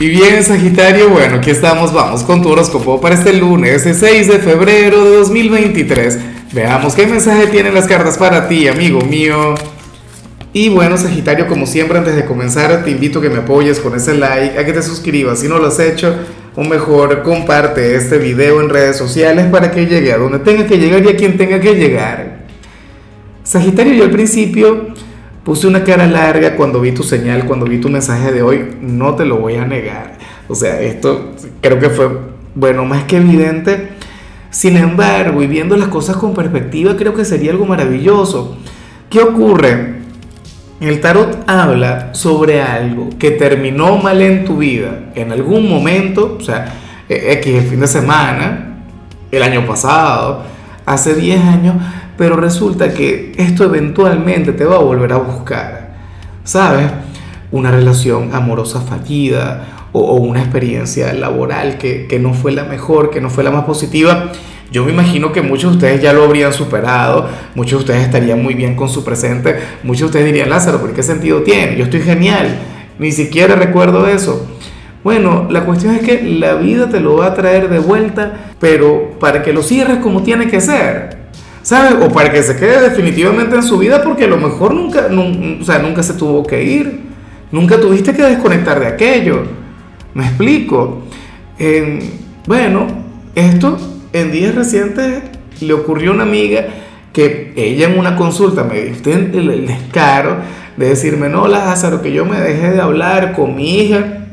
Y bien, Sagitario, bueno, aquí estamos, vamos con tu horóscopo para este lunes, 6 de febrero de 2023. Veamos qué mensaje tienen las cartas para ti, amigo mío. Y bueno, Sagitario, como siempre, antes de comenzar, te invito a que me apoyes con ese like, a que te suscribas si no lo has hecho, o mejor, comparte este video en redes sociales para que llegue a donde tenga que llegar y a quien tenga que llegar. Sagitario, yo al principio Puse una cara larga cuando vi tu señal, cuando vi tu mensaje de hoy, no te lo voy a negar. O sea, esto creo que fue, bueno, más que evidente. Sin embargo, y viendo las cosas con perspectiva, creo que sería algo maravilloso. ¿Qué ocurre? El tarot habla sobre algo que terminó mal en tu vida en algún momento, o sea, e, X el fin de semana, el año pasado, hace 10 años, pero resulta que esto eventualmente te va a volver a buscar, ¿sabes? Una relación amorosa fallida o, una experiencia laboral que, que, no fue la mejor, que no fue la más positiva. Yo me imagino que muchos de ustedes ya lo habrían superado, muchos de ustedes estarían muy bien con su presente, muchos de ustedes dirían, Lázaro, ¿por qué sentido tiene? Yo estoy genial, ni siquiera recuerdo eso. Bueno, la cuestión es que la vida te lo va a traer de vuelta, pero para que lo cierres como tiene que ser. ¿Sabes? O para que se quede definitivamente en su vida porque a lo mejor nunca, o sea, nunca se tuvo que ir, nunca tuviste que desconectar de aquello. ¿Me explico? bueno, esto en días recientes le ocurrió a una amiga que ella en una consulta me dio el, el descaro de decirme, no, Lázaro, que yo me dejé de hablar con mi hija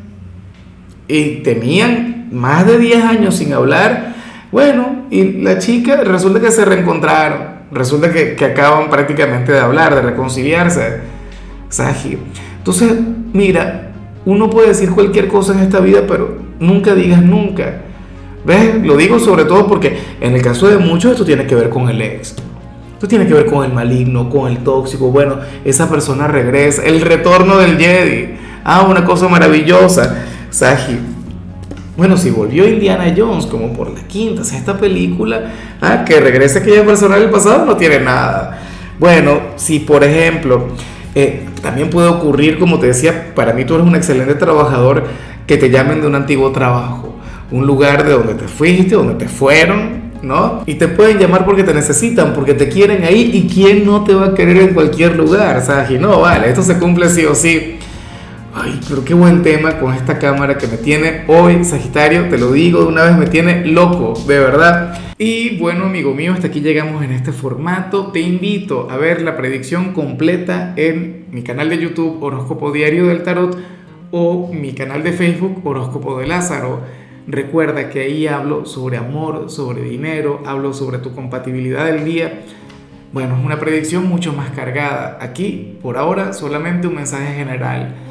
y tenían más de 10 años sin hablar bueno, y la chica resulta que se reencontraron, resulta que, acaban prácticamente de hablar, de reconciliarse. Sagi. Entonces, mira, uno puede decir cualquier cosa en esta vida, pero nunca digas nunca. ¿Ves? Lo digo sobre todo porque en el caso de muchos esto tiene que ver con el ex. Esto tiene que ver con el maligno, con el tóxico. Bueno, esa persona regresa. El retorno del Jedi. Ah, una cosa maravillosa. Sagi, bueno, si volvió Indiana Jones como por la quinta, sexta película, ah, que regrese aquella persona del pasado no tiene nada. Bueno, si por ejemplo, eh, también puede ocurrir, como te decía, para mí tú eres un excelente trabajador, que te llamen de un antiguo trabajo, un lugar de donde te fuiste, donde te fueron, ¿no? Y te pueden llamar porque te necesitan, porque te quieren ahí, y quién no te va a querer en cualquier lugar, o sea, y no, vale, esto se cumple sí o sí. Ay, pero qué buen tema con esta cámara que me tiene hoy, Sagitario, te lo digo de una vez, me tiene loco, de verdad. Y bueno, amigo mío, hasta aquí llegamos en este formato. Te invito a ver la predicción completa en mi canal de YouTube Horóscopo Diario del Tarot o mi canal de Facebook Horóscopo de Lázaro. Recuerda que ahí hablo sobre amor, sobre dinero, hablo sobre tu compatibilidad del día. Bueno, es una predicción mucho más cargada. Aquí, por ahora, solamente un mensaje general